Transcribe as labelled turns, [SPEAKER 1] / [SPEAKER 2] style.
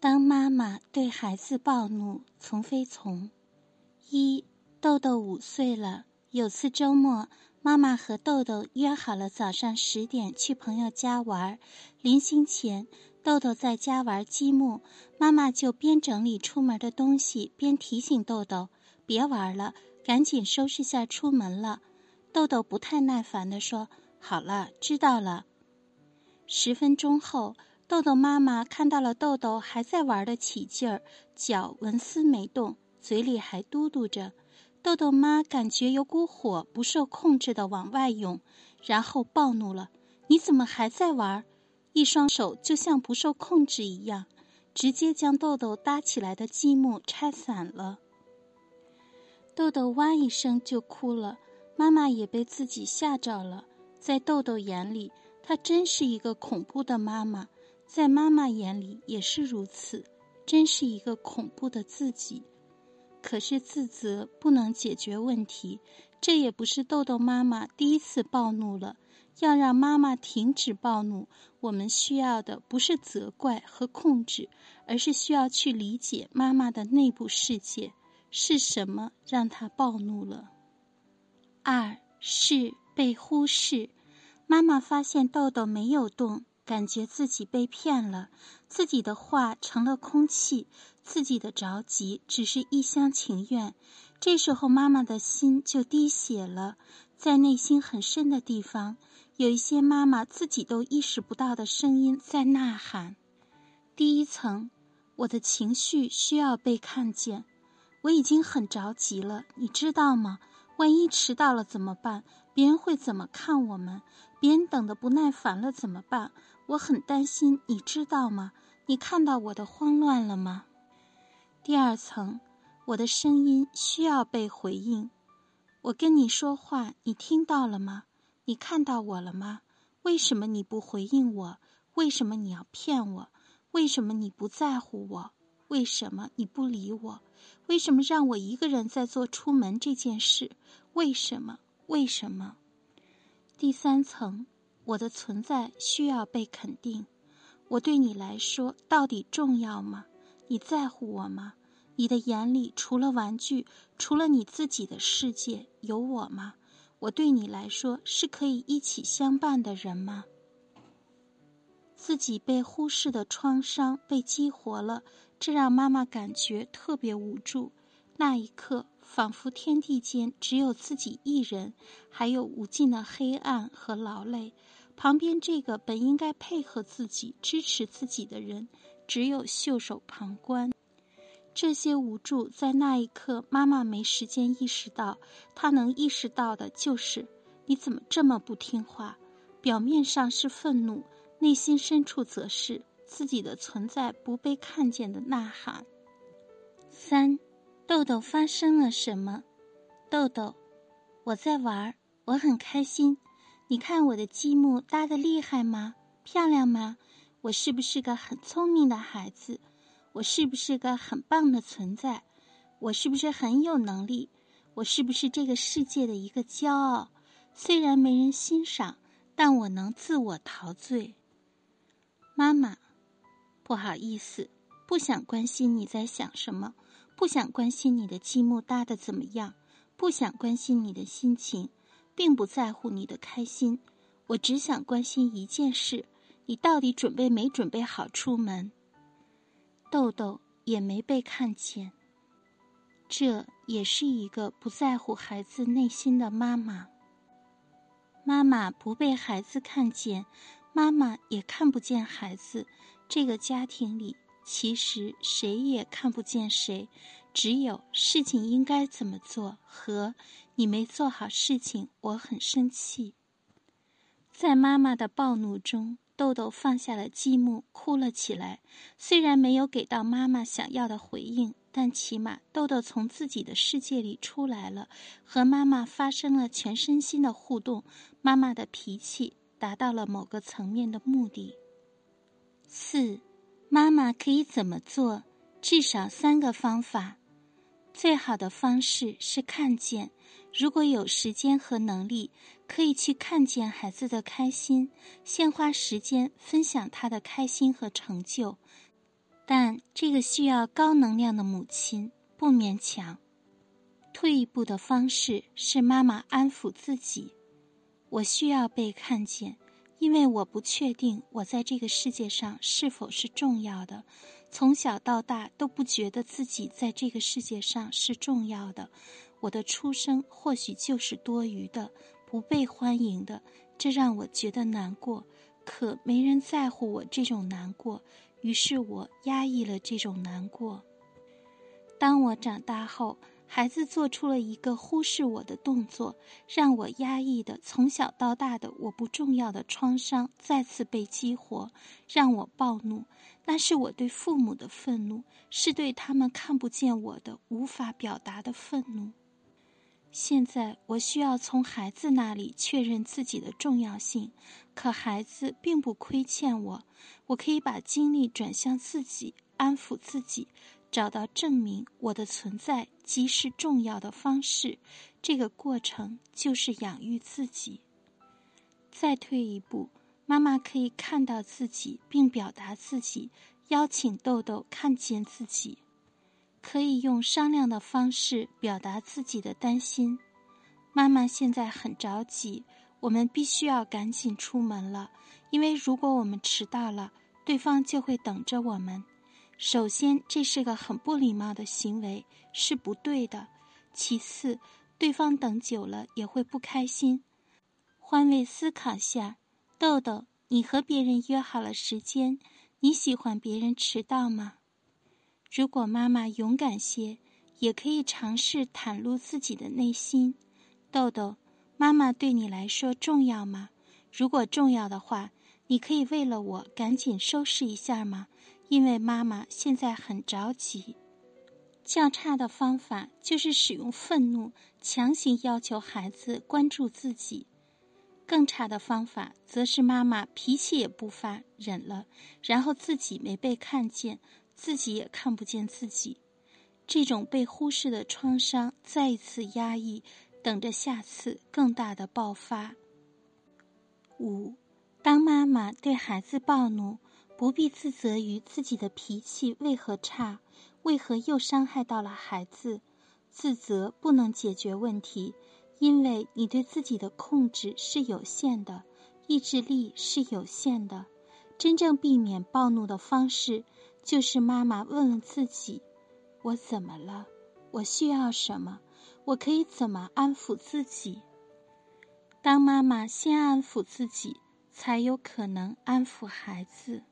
[SPEAKER 1] 当妈妈对孩子暴怒，从非从。一豆豆五岁了，有次周末，妈妈和豆豆约好了早上十点去朋友家玩。临行前，豆豆在家玩积木，妈妈就边整理出门的东西，边提醒豆豆别玩了，赶紧收拾下出门了。豆豆不太耐烦地说：“好了，知道了。”十分钟后。豆豆妈妈看到了豆豆还在玩的起劲儿，脚纹丝没动，嘴里还嘟嘟着。豆豆妈感觉有股火不受控制的往外涌，然后暴怒了：“你怎么还在玩？”一双手就像不受控制一样，直接将豆豆搭起来的积木拆散了。豆豆哇一声就哭了，妈妈也被自己吓着了。在豆豆眼里，她真是一个恐怖的妈妈。在妈妈眼里也是如此，真是一个恐怖的自己。可是自责不能解决问题，这也不是豆豆妈妈第一次暴怒了。要让妈妈停止暴怒，我们需要的不是责怪和控制，而是需要去理解妈妈的内部世界是什么让她暴怒了。二是被忽视，妈妈发现豆豆没有动。感觉自己被骗了，自己的话成了空气，自己的着急只是一厢情愿。这时候，妈妈的心就滴血了，在内心很深的地方，有一些妈妈自己都意识不到的声音在呐喊。第一层，我的情绪需要被看见，我已经很着急了，你知道吗？万一迟到了怎么办？别人会怎么看我们？别人等的不耐烦了怎么办？我很担心，你知道吗？你看到我的慌乱了吗？第二层，我的声音需要被回应。我跟你说话，你听到了吗？你看到我了吗？为什么你不回应我？为什么你要骗我？为什么你不在乎我？为什么你不理我？为什么让我一个人在做出门这件事？为什么？为什么？第三层。我的存在需要被肯定，我对你来说到底重要吗？你在乎我吗？你的眼里除了玩具，除了你自己的世界，有我吗？我对你来说是可以一起相伴的人吗？自己被忽视的创伤被激活了，这让妈妈感觉特别无助。那一刻，仿佛天地间只有自己一人，还有无尽的黑暗和劳累。旁边这个本应该配合自己、支持自己的人，只有袖手旁观。这些无助，在那一刻，妈妈没时间意识到。她能意识到的就是：你怎么这么不听话？表面上是愤怒，内心深处则是自己的存在不被看见的呐喊。三，豆豆发生了什么？豆豆，我在玩儿，我很开心。你看我的积木搭的厉害吗？漂亮吗？我是不是个很聪明的孩子？我是不是个很棒的存在？我是不是很有能力？我是不是这个世界的一个骄傲？虽然没人欣赏，但我能自我陶醉。妈妈，不好意思，不想关心你在想什么，不想关心你的积木搭的怎么样，不想关心你的心情。并不在乎你的开心，我只想关心一件事：你到底准备没准备好出门？豆豆也没被看见，这也是一个不在乎孩子内心的妈妈。妈妈不被孩子看见，妈妈也看不见孩子。这个家庭里，其实谁也看不见谁，只有事情应该怎么做和。你没做好事情，我很生气。在妈妈的暴怒中，豆豆放下了积木，哭了起来。虽然没有给到妈妈想要的回应，但起码豆豆从自己的世界里出来了，和妈妈发生了全身心的互动。妈妈的脾气达到了某个层面的目的。四，妈妈可以怎么做？至少三个方法。最好的方式是看见。如果有时间和能力，可以去看见孩子的开心，先花时间分享他的开心和成就。但这个需要高能量的母亲不勉强。退一步的方式是妈妈安抚自己：我需要被看见，因为我不确定我在这个世界上是否是重要的。从小到大都不觉得自己在这个世界上是重要的，我的出生或许就是多余的、不被欢迎的，这让我觉得难过。可没人在乎我这种难过。于是我压抑了这种难过。当我长大后，孩子做出了一个忽视我的动作，让我压抑的从小到大的我不重要的创伤再次被激活，让我暴怒。那是我对父母的愤怒，是对他们看不见我的、无法表达的愤怒。现在我需要从孩子那里确认自己的重要性，可孩子并不亏欠我。我可以把精力转向自己，安抚自己，找到证明我的存在即是重要的方式。这个过程就是养育自己。再退一步，妈妈可以看到自己并表达自己，邀请豆豆看见自己。可以用商量的方式表达自己的担心。妈妈现在很着急，我们必须要赶紧出门了，因为如果我们迟到了，对方就会等着我们。首先，这是个很不礼貌的行为，是不对的。其次，对方等久了也会不开心。换位思考下，豆豆，你和别人约好了时间，你喜欢别人迟到吗？如果妈妈勇敢些，也可以尝试袒露自己的内心。豆豆，妈妈对你来说重要吗？如果重要的话，你可以为了我赶紧收拾一下吗？因为妈妈现在很着急。较差的方法就是使用愤怒强行要求孩子关注自己；更差的方法则是妈妈脾气也不发，忍了，然后自己没被看见。自己也看不见自己，这种被忽视的创伤再一次压抑，等着下次更大的爆发。五，当妈妈对孩子暴怒，不必自责于自己的脾气为何差，为何又伤害到了孩子。自责不能解决问题，因为你对自己的控制是有限的，意志力是有限的。真正避免暴怒的方式。就是妈妈问问自己：“我怎么了？我需要什么？我可以怎么安抚自己？”当妈妈先安抚自己，才有可能安抚孩子。